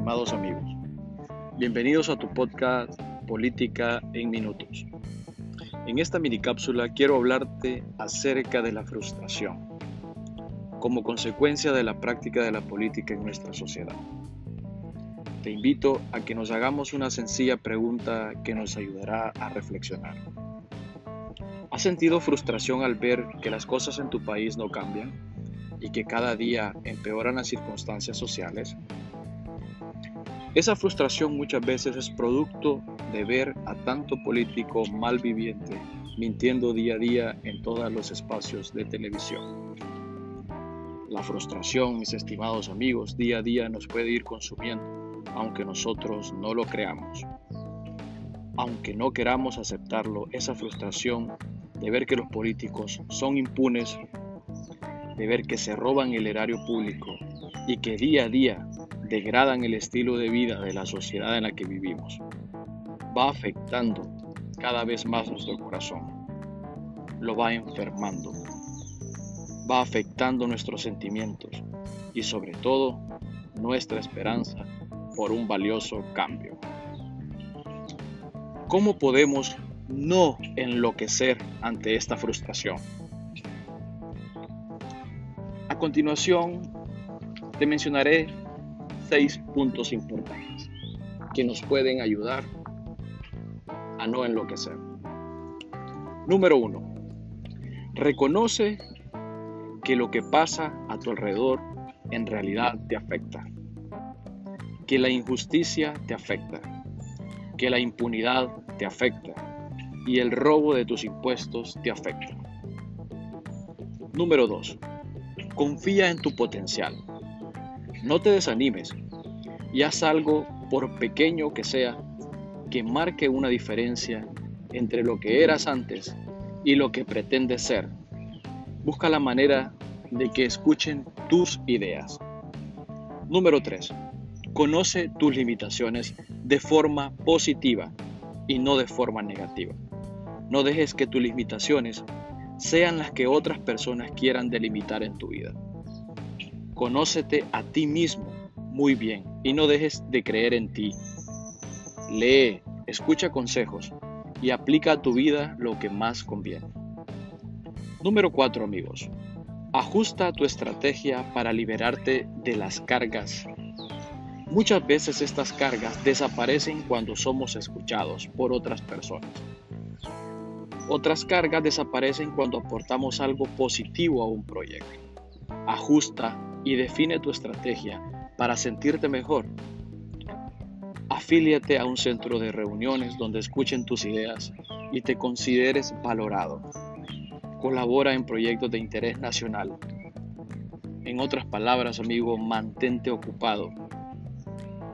estimados amigos. Bienvenidos a tu podcast Política en Minutos. En esta mini cápsula quiero hablarte acerca de la frustración como consecuencia de la práctica de la política en nuestra sociedad. Te invito a que nos hagamos una sencilla pregunta que nos ayudará a reflexionar. ¿Has sentido frustración al ver que las cosas en tu país no cambian y que cada día empeoran las circunstancias sociales? Esa frustración muchas veces es producto de ver a tanto político malviviente mintiendo día a día en todos los espacios de televisión. La frustración, mis estimados amigos, día a día nos puede ir consumiendo, aunque nosotros no lo creamos. Aunque no queramos aceptarlo, esa frustración de ver que los políticos son impunes, de ver que se roban el erario público y que día a día degradan el estilo de vida de la sociedad en la que vivimos. Va afectando cada vez más nuestro corazón. Lo va enfermando. Va afectando nuestros sentimientos y sobre todo nuestra esperanza por un valioso cambio. ¿Cómo podemos no enloquecer ante esta frustración? A continuación, te mencionaré seis puntos importantes que nos pueden ayudar a no enloquecer. Número uno, reconoce que lo que pasa a tu alrededor en realidad te afecta, que la injusticia te afecta, que la impunidad te afecta y el robo de tus impuestos te afecta. Número 2. Confía en tu potencial. No te desanimes y haz algo, por pequeño que sea, que marque una diferencia entre lo que eras antes y lo que pretendes ser. Busca la manera de que escuchen tus ideas. Número 3. Conoce tus limitaciones de forma positiva y no de forma negativa. No dejes que tus limitaciones sean las que otras personas quieran delimitar en tu vida. Conócete a ti mismo muy bien y no dejes de creer en ti. Lee, escucha consejos y aplica a tu vida lo que más conviene. Número 4 amigos. Ajusta tu estrategia para liberarte de las cargas. Muchas veces estas cargas desaparecen cuando somos escuchados por otras personas. Otras cargas desaparecen cuando aportamos algo positivo a un proyecto. Ajusta y define tu estrategia para sentirte mejor. Afíliate a un centro de reuniones donde escuchen tus ideas y te consideres valorado. Colabora en proyectos de interés nacional. En otras palabras, amigo, mantente ocupado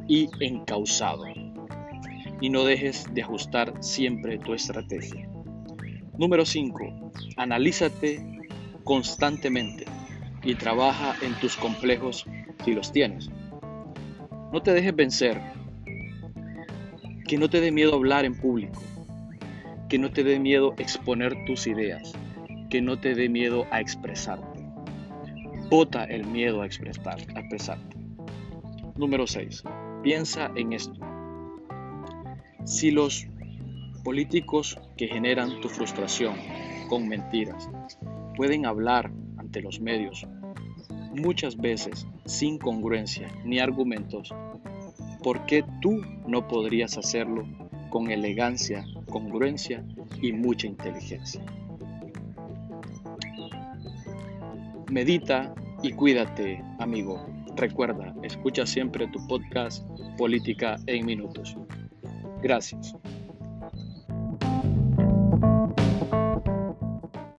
y encausado. Y no dejes de ajustar siempre tu estrategia. Número 5. Analízate constantemente y trabaja en tus complejos si los tienes. No te dejes vencer. Que no te dé miedo hablar en público. Que no te dé miedo exponer tus ideas. Que no te dé miedo a expresarte. Bota el miedo a, expresar, a expresarte. Número 6. Piensa en esto. Si los políticos que generan tu frustración con mentiras pueden hablar ante los medios muchas veces sin congruencia ni argumentos, ¿por qué tú no podrías hacerlo con elegancia, congruencia y mucha inteligencia? Medita y cuídate, amigo. Recuerda, escucha siempre tu podcast Política en Minutos. Gracias.